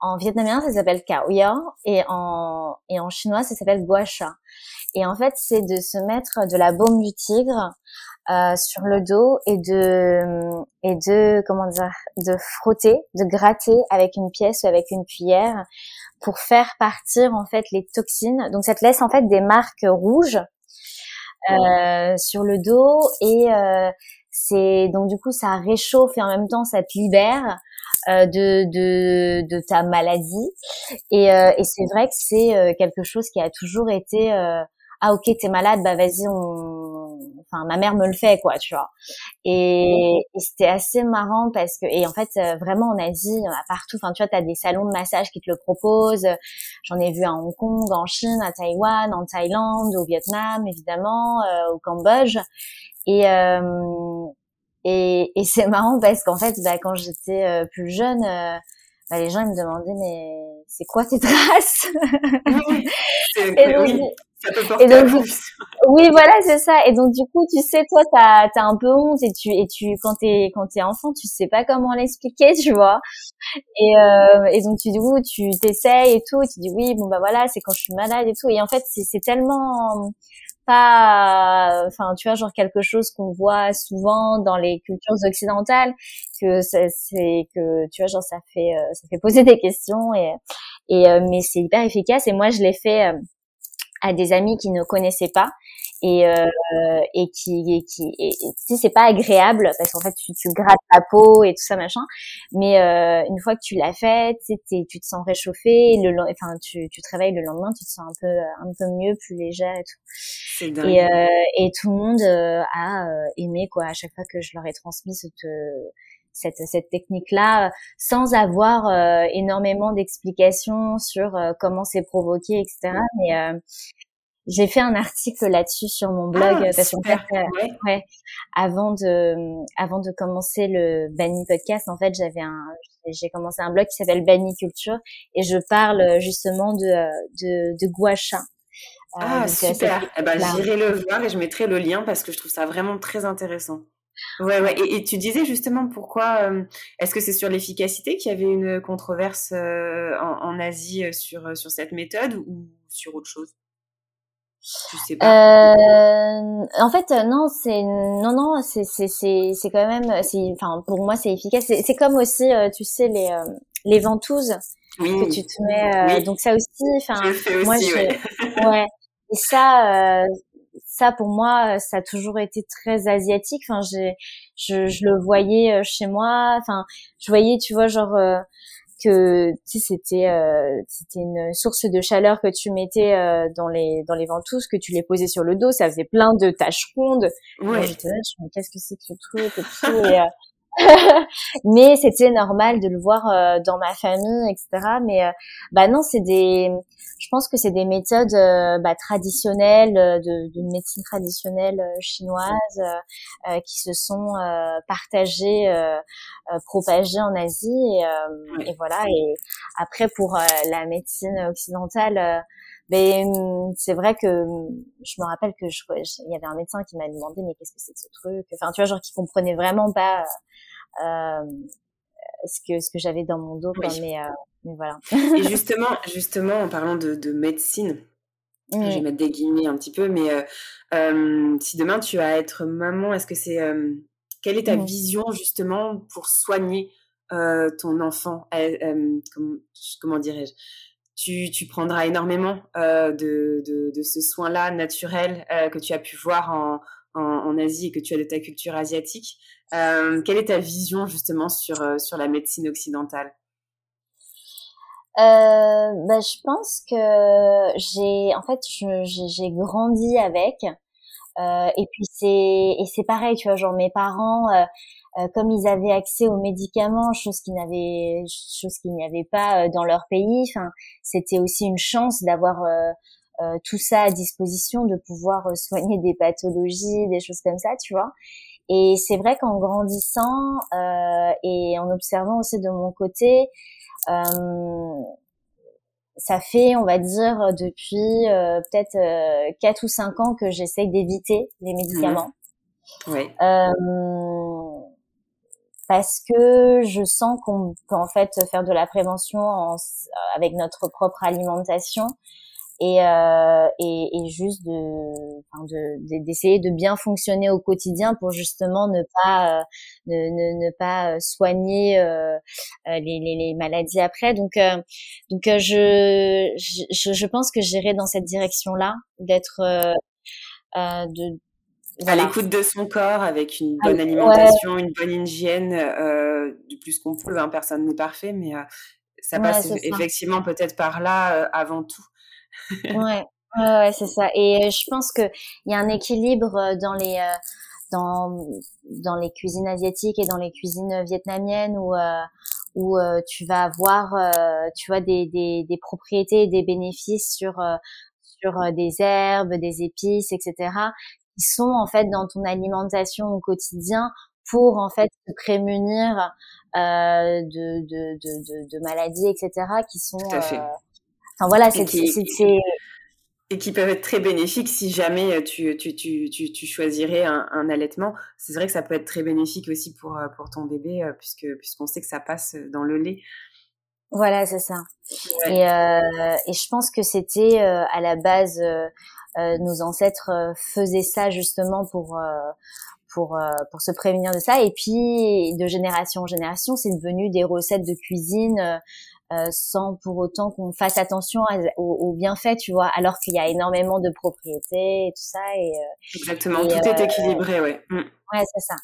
Speaker 2: en vietnamien ça s'appelle Cao et en et en chinois ça s'appelle Gua Sha. Et en fait c'est de se mettre de la baume du tigre euh, sur le dos et de et de comment dire de frotter, de gratter avec une pièce ou avec une cuillère pour faire partir en fait les toxines. Donc ça te laisse en fait des marques rouges euh, sur le dos et euh, c'est donc du coup ça réchauffe et en même temps ça te libère euh, de, de, de ta maladie. Et, euh, et c'est vrai que c'est euh, quelque chose qui a toujours été ah ok t'es malade bah vas-y on enfin ma mère me le fait quoi tu vois. Et, et c'était assez marrant parce que et en fait euh, vraiment en Asie partout enfin tu vois t'as des salons de massage qui te le proposent. J'en ai vu à Hong Kong en Chine à Taïwan en Thaïlande au Vietnam évidemment euh, au Cambodge. Et euh, et, et c'est marrant parce qu'en fait bah, quand j'étais euh, plus jeune bah, les gens ils me demandaient mais c'est quoi tes traces?
Speaker 1: Oui, et donc,
Speaker 2: oui, voilà, c'est ça. Et donc, du coup, tu sais, toi, t'as as un peu honte et tu, et tu, quand t'es, quand t'es enfant, tu sais pas comment l'expliquer, tu vois. Et, euh, et donc, tu, du coup, tu t'essayes et tout, et tu dis oui, bon, bah voilà, c'est quand je suis malade et tout. Et en fait, c'est tellement pas, enfin, tu vois, genre quelque chose qu'on voit souvent dans les cultures occidentales, que c'est que, tu vois, genre ça fait, euh, ça fait poser des questions et, et euh, mais c'est hyper efficace. Et moi, je l'ai fait euh, à des amis qui ne connaissaient pas et euh, et qui et qui et, tu sais c'est pas agréable parce qu'en fait tu, tu grattes ta peau et tout ça machin. Mais euh, une fois que tu l'as fait tu tu te sens réchauffé le enfin tu tu te réveilles le lendemain tu te sens un peu un peu mieux plus légère et tout. Et euh, et tout le monde euh, a euh, aimé quoi à chaque fois que je leur ai transmis cette cette, cette technique-là sans avoir euh, énormément d'explications sur euh, comment c'est provoqué, etc. Mais euh, j'ai fait un article là-dessus sur mon blog ah, parce qu'en fait, ouais. avant de avant de commencer le Banny podcast, en fait, j'avais un j'ai commencé un blog qui s'appelle Banny Culture et je parle justement de de, de gua sha.
Speaker 1: Ah super. Eh ben, j'irai le voir et je mettrai le lien parce que je trouve ça vraiment très intéressant. Ouais, ouais. Et, tu disais justement pourquoi, euh, est-ce que c'est sur l'efficacité qu'il y avait une controverse euh, en, Asie euh, sur, sur cette méthode ou sur autre chose?
Speaker 2: Tu sais pas. en fait, non, c'est non, non, c'est c'est c'est c'est quand même, enfin pour moi c'est efficace. C'est comme aussi, tu sais les les ventouses que tu te mets. Donc ça aussi, enfin moi je, ouais. Et ça, ça pour moi ça a toujours été très asiatique. Enfin j'ai je, je le voyais euh, chez moi. Enfin je voyais tu vois genre euh, que tu sais c'était euh, c'était une source de chaleur que tu mettais dans les dans les ventouses que tu les posais sur le dos. Ça faisait plein de taches rondes. Ouais. j'étais là je me qu'est-ce que c'est que ce truc et tout et, mais c'était normal de le voir euh, dans ma famille, etc. Mais euh, bah non, c'est des, je pense que c'est des méthodes euh, bah, traditionnelles de, de, médecine traditionnelle chinoise qui se sont partagées, propagées en Asie et, et, voilà. Et après pour la médecine occidentale. Mais hum, c'est vrai que hum, je me rappelle que je, il y avait un médecin qui m'a demandé mais qu'est-ce que c'est que ce truc? Enfin, tu vois, genre qui comprenait vraiment pas euh, ce que ce que j'avais dans mon dos. mais, euh, mais voilà.
Speaker 1: Et justement, justement, en parlant de, de médecine, je vais mettre des guillemets un petit peu, mais euh, si demain tu vas être maman, est-ce que c'est quelle est ta mmh. vision justement pour soigner ton enfant? Comment, comment dirais-je? Tu, tu, prendras énormément de, de, de, ce soin-là naturel que tu as pu voir en, en, en, Asie et que tu as de ta culture asiatique. Euh, quelle est ta vision justement sur, euh, sur la médecine occidentale?
Speaker 2: Euh, bah, je pense que j'ai en fait j'ai grandi avec euh, et puis c'est et c'est pareil tu vois genre mes parents euh, euh comme ils avaient accès aux médicaments chose qu'ils n'avaient chose qu'il n'y avait pas dans leur pays enfin c'était aussi une chance d'avoir tout ça à disposition de pouvoir soigner des pathologies des choses comme ça tu vois. Et c'est vrai qu'en grandissant euh, et en observant aussi de mon côté, euh, ça fait, on va dire, depuis euh, peut-être euh, quatre ou cinq ans que j'essaye d'éviter les médicaments. Mmh. Oui. Euh, parce que je sens qu'on peut en fait faire de la prévention en, avec notre propre alimentation et, euh, et, et, juste de, d'essayer de, bien fonctionner au quotidien pour justement ne pas euh, ne, ne, ne, pas soigner euh, euh les, les, les, maladies après. Donc euh, donc euh, je, je, je pense que j'irai dans cette direction là d'être de
Speaker 1: à l'écoute de son corps avec une bonne alimentation, une bonne hygiène, du plus qu'on peut. Hein, personne n'est parfait, mais ça passe effectivement peut-être par là avant tout
Speaker 2: ouais, ouais, c'est ça. Et euh, je pense que il y a un équilibre euh, dans les euh, dans dans les cuisines asiatiques et dans les cuisines vietnamiennes où où tu vas avoir tu vois des, des, des propriétés et des bénéfices sur sur des herbes, des épices, etc. qui sont en fait dans ton alimentation au quotidien pour en fait te prémunir de, de, de, de, maladies, etc. qui sont Enfin voilà, c'est
Speaker 1: et qui peuvent être très bénéfiques si jamais euh, tu, tu, tu, tu, choisirais un, un allaitement. C'est vrai que ça peut être très bénéfique aussi pour, euh, pour ton bébé, euh, puisque puisqu'on sait que ça passe dans le lait.
Speaker 2: Voilà, c'est ça. Et, euh, et je pense que c'était à la base, euh, nos ancêtres faisaient ça justement pour pour pour se prévenir de ça. Et puis de génération en génération, c'est devenu des recettes de cuisine euh, sans pour autant qu'on fasse attention aux, bienfaits, tu vois, alors qu'il y a énormément de propriétés et tout ça. Et,
Speaker 1: euh, Exactement, tout est euh, équilibré, ouais.
Speaker 2: Mm. Ouais, c'est ça.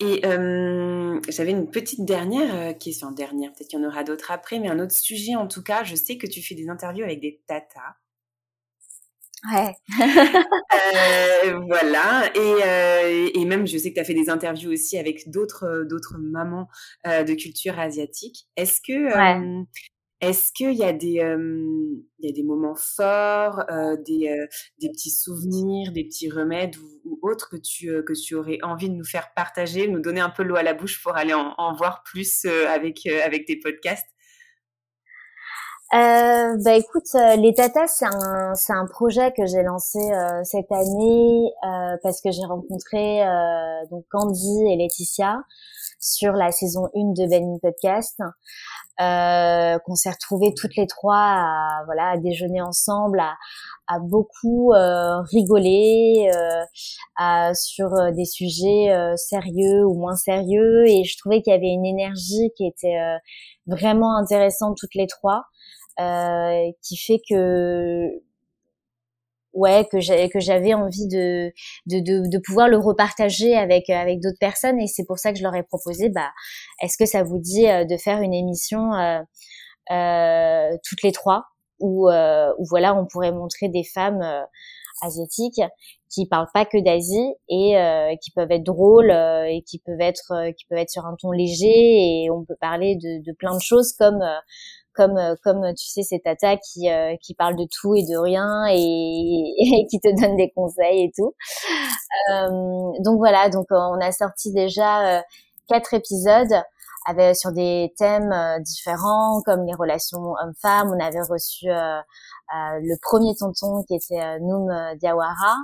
Speaker 1: Et j'avais une petite dernière question, dernière, peut-être qu'il y en aura d'autres après, mais un autre sujet en tout cas. Je sais que tu fais des interviews avec des tatas.
Speaker 2: Ouais.
Speaker 1: euh, voilà. Et, euh, et, même, je sais que tu as fait des interviews aussi avec d'autres euh, d'autres mamans euh, de culture asiatique. Est-ce que ouais. est-ce qu'il y a des il y a des moments forts, des des petits souvenirs, des petits remèdes ou, ou, autres que tu que tu aurais envie de nous faire partager, nous donner un peu l'eau à la bouche pour aller en, en voir plus avec avec tes podcasts?
Speaker 2: Euh, bah écoute, euh, les Tatas, c'est un, c'est un projet que j'ai lancé euh, cette année euh, parce que j'ai rencontré euh, donc Candy et Laetitia sur la saison 1 de Benny Podcast, qu'on s'est retrouvées toutes les trois à, voilà, à déjeuner ensemble, à, à beaucoup rigoler à, sur des sujets sérieux ou moins sérieux et je trouvais qu'il y avait une énergie qui était vraiment intéressante toutes les trois. Euh, qui fait que ouais que j'avais que j'avais envie de, de, de de pouvoir le repartager avec avec d'autres personnes. Et c'est pour ça que je leur ai proposé bah est-ce que ça vous dit euh, de faire une émission euh, euh, toutes les trois où, euh, où voilà on pourrait montrer des femmes asiatiques qui parlent pas que d'Asie et qui peuvent être drôles et qui peuvent être qui peuvent être sur un ton léger et on peut parler de, de plein de choses comme comme euh, comme tu sais ces tata qui euh, qui parlent de tout et de rien et, qui te donnent des conseils et tout. Euh, donc voilà, donc on a sorti déjà quatre épisodes avec sur des thèmes différents comme les relations hommes-femmes. On avait reçu le premier tonton qui était Noum Diawara,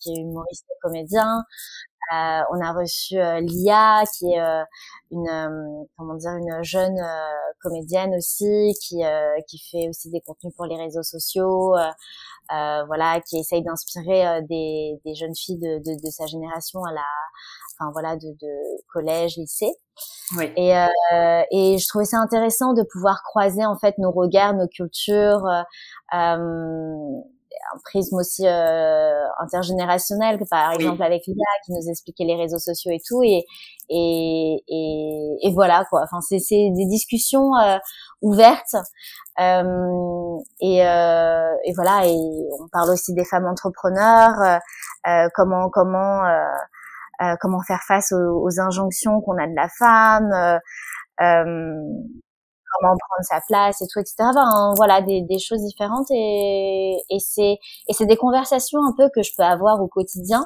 Speaker 2: qui est humoriste et comédien. Euh, on a reçu euh, Lia, qui est euh, une comment dire une jeune comédienne aussi, qui qui fait aussi des contenus pour les réseaux sociaux. voilà, qui essaye d'inspirer des, des jeunes filles de, de, de, sa génération à la, enfin voilà, de, de collège, lycée. Oui. Et, euh, et je trouvais ça intéressant de pouvoir croiser en fait nos regards, nos cultures, euh, un prisme aussi euh, intergénérationnel, par exemple avec Lila qui nous expliquait les réseaux sociaux et tout, et et, et, et voilà quoi. Enfin, c'est c'est des discussions euh, ouvertes euh, et euh, et voilà. Et on parle aussi des femmes entrepreneurs, euh, comment comment comment faire face aux, aux injonctions qu'on a de la femme. Comment prendre sa place et tout, etc. Enfin, voilà, des, des, choses différentes et, et c'est et c'est des conversations un peu que je peux avoir au quotidien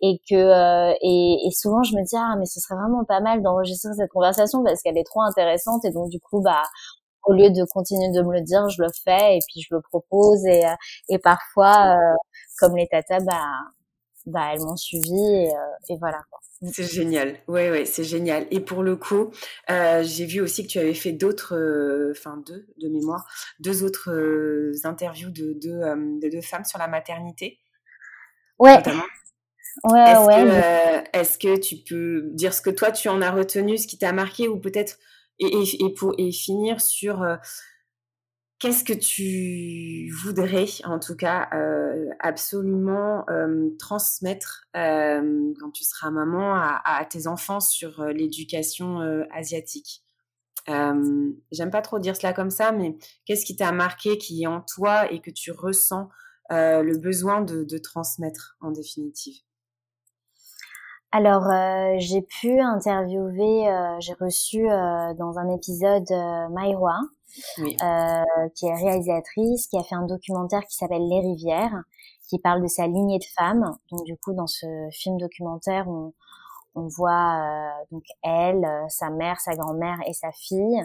Speaker 2: et que euh, et, et, souvent je me dis ah mais ce serait vraiment pas mal d'enregistrer cette conversation parce qu'elle est trop intéressante et donc du coup bah au lieu de continuer de me le dire, je le fais et puis je le propose et euh, et parfois euh, comme les tatas bah bah elles m'ont suivi et, et voilà.
Speaker 1: Mmh. C'est génial, ouais, ouais, c'est génial. Et pour le coup, euh, j'ai vu aussi que tu avais fait d'autres, euh, enfin deux de mémoire, deux autres euh, interviews de deux, de deux femmes sur la maternité.
Speaker 2: Ouais. Ouais,
Speaker 1: est-ce
Speaker 2: ouais.
Speaker 1: Que, est-ce que tu peux dire ce que toi tu en as retenu, ce qui t'a marqué, ou peut-être et, et, et, pour et finir sur Qu'est-ce que tu voudrais, en tout cas, euh, absolument euh, transmettre euh, quand tu seras maman à, tes enfants sur l'éducation asiatique? J'aime pas trop dire cela comme ça, mais qu'est-ce qui t'a marqué, qui est en toi et que tu ressens le besoin de, de, transmettre en définitive?
Speaker 2: Alors, j'ai pu interviewer, j'ai reçu dans un épisode Euh, qui est réalisatrice, qui a fait un documentaire qui s'appelle Les Rivières, qui parle de sa lignée de femmes. Donc du coup, dans ce film documentaire, on, voit euh, donc elle, euh, sa mère, sa grand-mère et sa fille.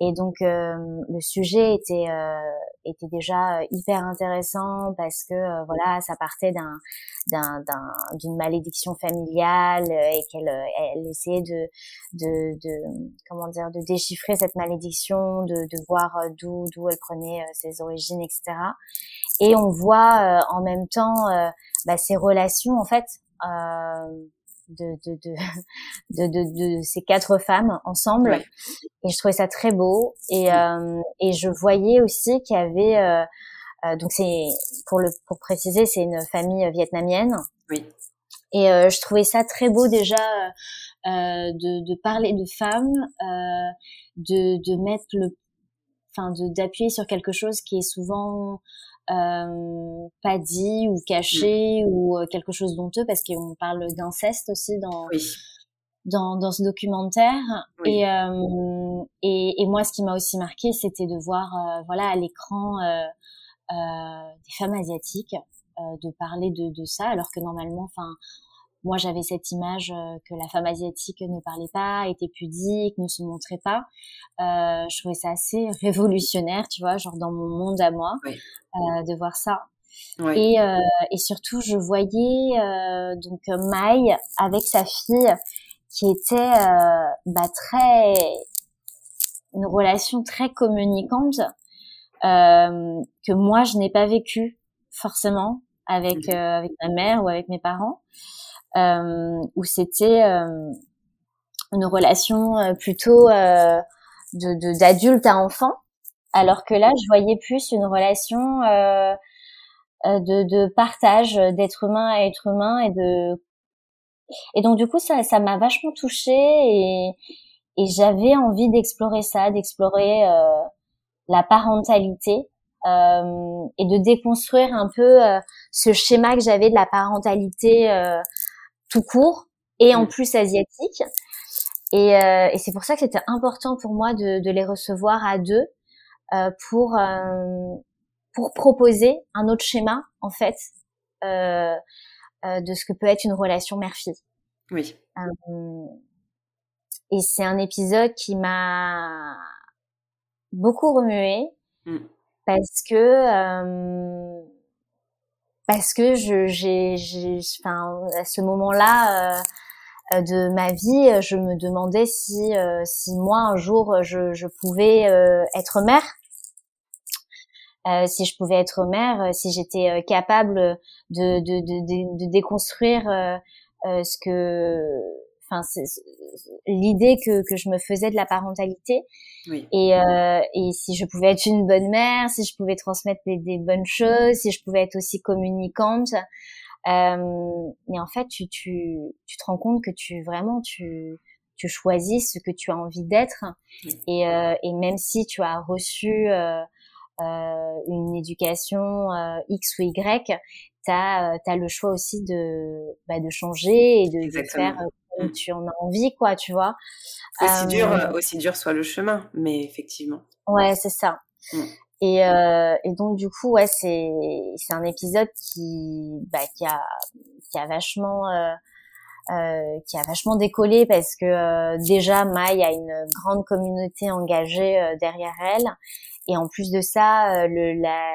Speaker 2: Et donc le sujet était était déjà hyper intéressant parce que voilà, ça partait d'un d'un d'une malédiction familiale et qu'elle elle essayait de, de de comment dire de déchiffrer cette malédiction, de de voir d'où d'où elle prenait ses origines, etc. Et on voit en même temps bah, ces relations en fait. Euh, de, de, de, de, de, ces quatre femmes ensemble. Et je trouvais ça très beau. Et, euh, et je voyais aussi qu'il y avait... Euh, euh, donc c'est pour le pour préciser, c'est une famille vietnamienne. Oui. Et je trouvais ça très beau déjà de, de parler de femmes, de, de mettre le, enfin d'appuyer sur quelque chose qui est souvent euh, pas dit ou caché ou euh, quelque chose d'honteux parce qu'on parle d'inceste aussi dans dans, dans ce documentaire. Et, euh, et, et moi ce qui m'a aussi marqué c'était de voir euh, voilà à l'écran des femmes asiatiques de parler de, de ça alors que normalement enfin moi j'avais cette image euh, que la femme asiatique ne parlait pas, était pudique, ne se montrait pas. Euh, je trouvais ça assez révolutionnaire, tu vois, genre dans mon monde à moi, euh, de voir ça. Et, euh, et surtout, je voyais euh, donc Mai avec sa fille qui était euh, bah, très une relation très communicante que moi je n'ai pas vécu forcément avec mmh avec ma mère ou avec mes parents euh, où c'était euh, une relation euh, plutôt de d'adulte à enfant, alors que là, je voyais plus une relation de, de partage d'être humain à être humain et de et donc du coup ça ça m'a vachement touchée et et j'avais envie d'explorer ça, d'explorer euh, la parentalité et de déconstruire un peu ce schéma que j'avais de la parentalité tout court et en mmh. plus asiatique. Et, et c'est pour ça que c'était important pour moi de, de, les recevoir à deux pour pour proposer un autre schéma en fait euh, euh, de ce que peut être une relation mère-fille.
Speaker 1: Oui.
Speaker 2: Euh, et c'est un épisode qui m'a beaucoup remué mm. parce que euh, parce que je j'ai enfin à ce moment-là euh, de ma vie, je me demandais si si moi un jour je, je pouvais être mère. Euh, si je pouvais être mère, euh, si j'étais euh, capable de, de, de, de déconstruire ce que, enfin, l'idée que, que je me faisais de la parentalité. Oui. Et, et si je pouvais être une bonne mère, si je pouvais transmettre des, des bonnes choses, si je pouvais être aussi communicante. Euh, mais en fait, tu, tu, tu te rends compte que tu vraiment tu tu choisis ce que tu as envie d'être et, euh, et même si tu as reçu euh, euh, une éducation euh, X ou Y, tu as, as, le choix aussi de, bah, de changer et de, de faire mm. tu en as envie, quoi, tu vois.
Speaker 1: Aussi, dur, euh, aussi dur soit le chemin, mais effectivement.
Speaker 2: Ouais, c'est ça. Mm. Et, euh, et, donc du coup, ouais, c'est c'est un épisode qui bah, qui a qui a vachement euh, euh, qui a vachement décollé parce que déjà Maï a une grande communauté engagée derrière elle et en plus de ça, euh, le, la,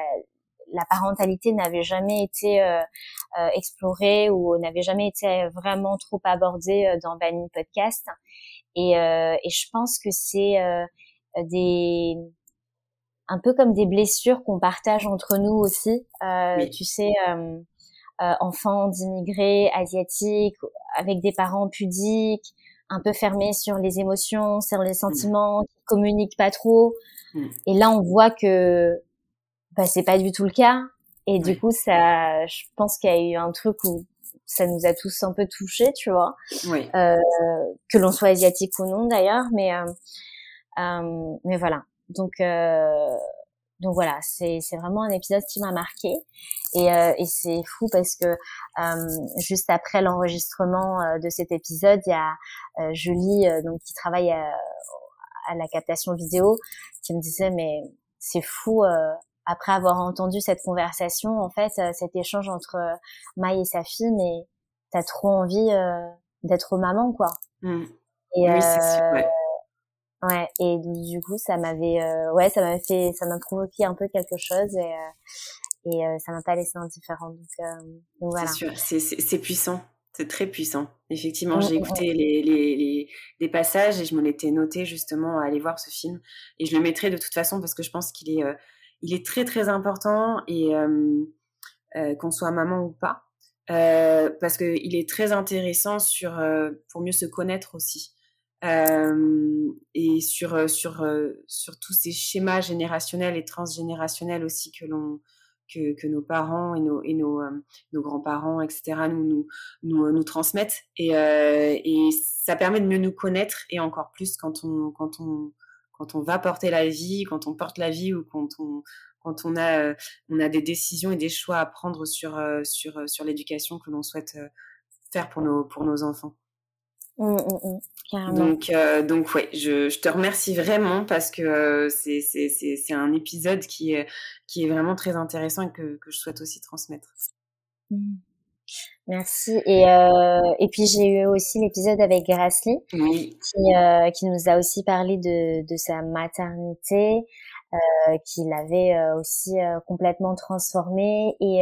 Speaker 2: la parentalité n'avait jamais été euh, euh, explorée ou n'avait jamais été vraiment trop abordée dans Banning Podcast. Et, et je pense que c'est des un peu comme des blessures qu'on partage entre nous aussi. Tu sais, euh, enfants d'immigrés asiatiques avec des parents pudiques, un peu fermés sur les émotions, sur les sentiments, qui communiquent pas trop. Mm. Et là, on voit que bah, c'est pas du tout le cas. Et du coup, ça, je pense qu'il y a eu un truc où ça nous a tous un peu touchés, tu vois. Oui. Euh, que l'on soit asiatique ou non, d'ailleurs. Mais, euh, euh, mais voilà. Donc, euh, donc voilà, c'est c'est vraiment un épisode qui m'a marqué. Et, euh, et c'est fou parce que euh, juste après l'enregistrement de cet épisode, il y a Julie, donc qui travaille à la captation vidéo qui me disait mais c'est fou euh, après avoir entendu cette conversation en fait euh, cet échange entre euh, Maï et sa fille mais t'as trop envie d'être maman quoi mmh. et oui, ouais. ouais. et du coup ça m'avait ouais ça m'avait fait ça m'a provoqué un peu quelque chose et et ça m'a pas laissé indifférent donc, donc voilà
Speaker 1: c'est c'est puissant c'est très puissant. Effectivement, j'ai écouté les, les, les, passages et je me l'étais noté justement à aller voir ce film. Et je le mettrai de toute façon parce que je pense qu'il est, euh, il est très très important et euh, euh, qu'on soit maman ou pas. parce qu'il est très intéressant sur, pour mieux se connaître aussi. et sur, sur, sur tous ces schémas générationnels et transgénérationnels aussi que l'on que, que, nos parents et nos, et nos, euh, nos grands-parents, etc., nous, nous, nous, euh, transmettent. Et, euh, et, ça permet de mieux nous connaître et encore plus quand on, quand on, quand on va porter la vie, quand on porte la vie ou quand on, quand on a, on a des décisions et des choix à prendre sur, sur, sur l'éducation que l'on souhaite faire pour nos, pour nos enfants.
Speaker 2: Mmh, mmh,
Speaker 1: mmh. donc, euh, donc ouais, je, je, te remercie vraiment parce que euh, c'est c'est un épisode qui est, qui est vraiment très intéressant et que, que je souhaite aussi transmettre.
Speaker 2: Merci. Et, euh, et puis j'ai eu aussi l'épisode avec oui. qui, euh, qui nous a aussi parlé de, de sa maternité, euh, qui l'avait euh, aussi complètement transformée et,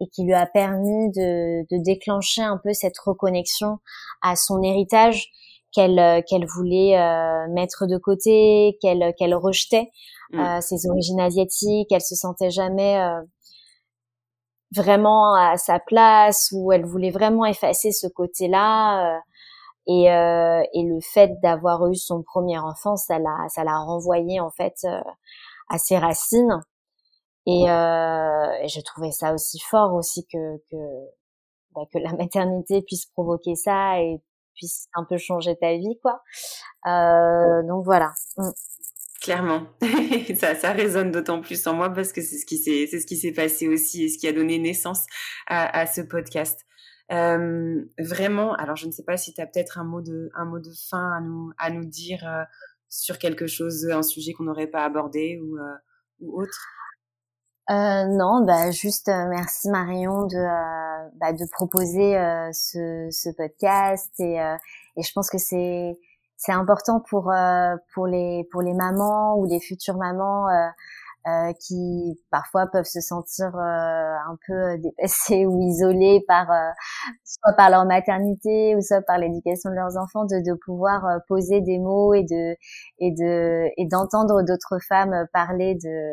Speaker 2: et qui lui a permis de, de, déclencher un peu cette reconnexion à son héritage qu'elle euh, qu'elle voulait euh, mettre de côté, qu'elle qu'elle rejetait mm. euh, ses origines asiatiques, elle se sentait jamais vraiment à sa place ou elle voulait vraiment effacer ce côté-là et, et le fait d'avoir eu son premier enfant, ça l'a ça l'a renvoyé en fait à ses racines et, euh, et je trouvais ça aussi fort aussi que que, bah, que la maternité puisse provoquer ça et puisse un peu changer ta vie quoi. Euh, donc voilà. Mm.
Speaker 1: Clairement, ça, ça résonne d'autant plus en moi parce que c'est ce qui s'est, c'est ce qui s'est passé aussi et ce qui a donné naissance à, ce podcast. Euh, vraiment, alors je ne sais pas si tu as peut-être un mot de, un mot de fin à nous, à nous dire euh, sur quelque chose, un sujet qu'on n'aurait pas abordé ou, euh, ou autre.
Speaker 2: non, bah juste merci Marion de, bah, de proposer ce, ce podcast et, et je pense que c'est c'est important pour euh, pour les pour les mamans ou les futures mamans euh, euh, qui parfois peuvent se sentir un peu dépassées ou isolées par soit par leur maternité ou soit par l'éducation de leurs enfants de, de pouvoir poser des mots et de et de et d'entendre d'autres femmes parler de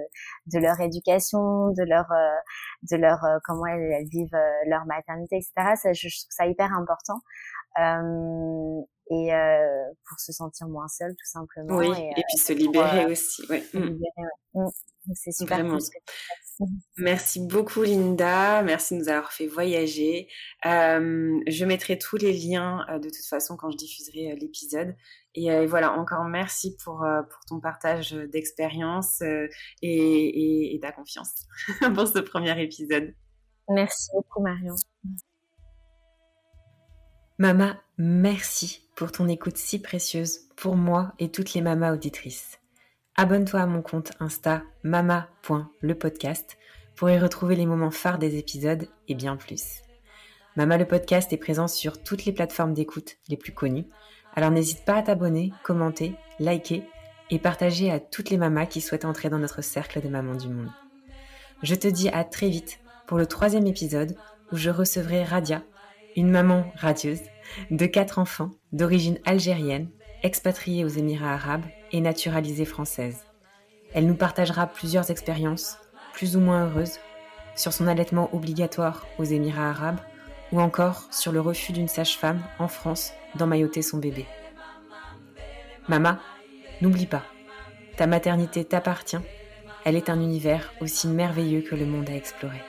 Speaker 2: de leur éducation de leur de leur comment elles, vivent leur maternité etc ça je, je trouve ça hyper important. Euh, et euh, pour se sentir moins seul tout simplement.
Speaker 1: Oui, et, puis se libérer aussi. Ouais.
Speaker 2: Mmh. Mmh. C'est super
Speaker 1: Vraiment. Merci beaucoup Linda, merci de nous avoir fait voyager. Euh, je mettrai tous les liens de toute façon quand je diffuserai l'épisode. Et voilà, encore merci pour, pour ton partage d'expérience et, et, et ta confiance pour ce premier épisode.
Speaker 2: Merci beaucoup Marion.
Speaker 1: Mama, merci pour ton écoute si précieuse pour moi et toutes les mamas auditrices. Abonne-toi à mon compte Insta mama.lepodcast pour y retrouver les moments phares des épisodes et bien plus. Mama le podcast est présent sur toutes les plateformes d'écoute les plus connues, alors n'hésite pas à t'abonner, commenter, liker et partager à toutes les mamas qui souhaitent entrer dans notre cercle de mamans du monde. Je te dis à très vite pour le troisième épisode où je recevrai Radia une maman radieuse, de quatre enfants, d'origine algérienne, expatriée aux Émirats arabes et naturalisée française. Elle nous partagera plusieurs expériences, plus ou moins heureuses, sur son allaitement obligatoire aux Émirats arabes ou encore sur le refus d'une sage-femme en France d'emmailloter son bébé. Mama, n'oublie pas, ta maternité t'appartient, elle est un univers aussi merveilleux que le monde à explorer.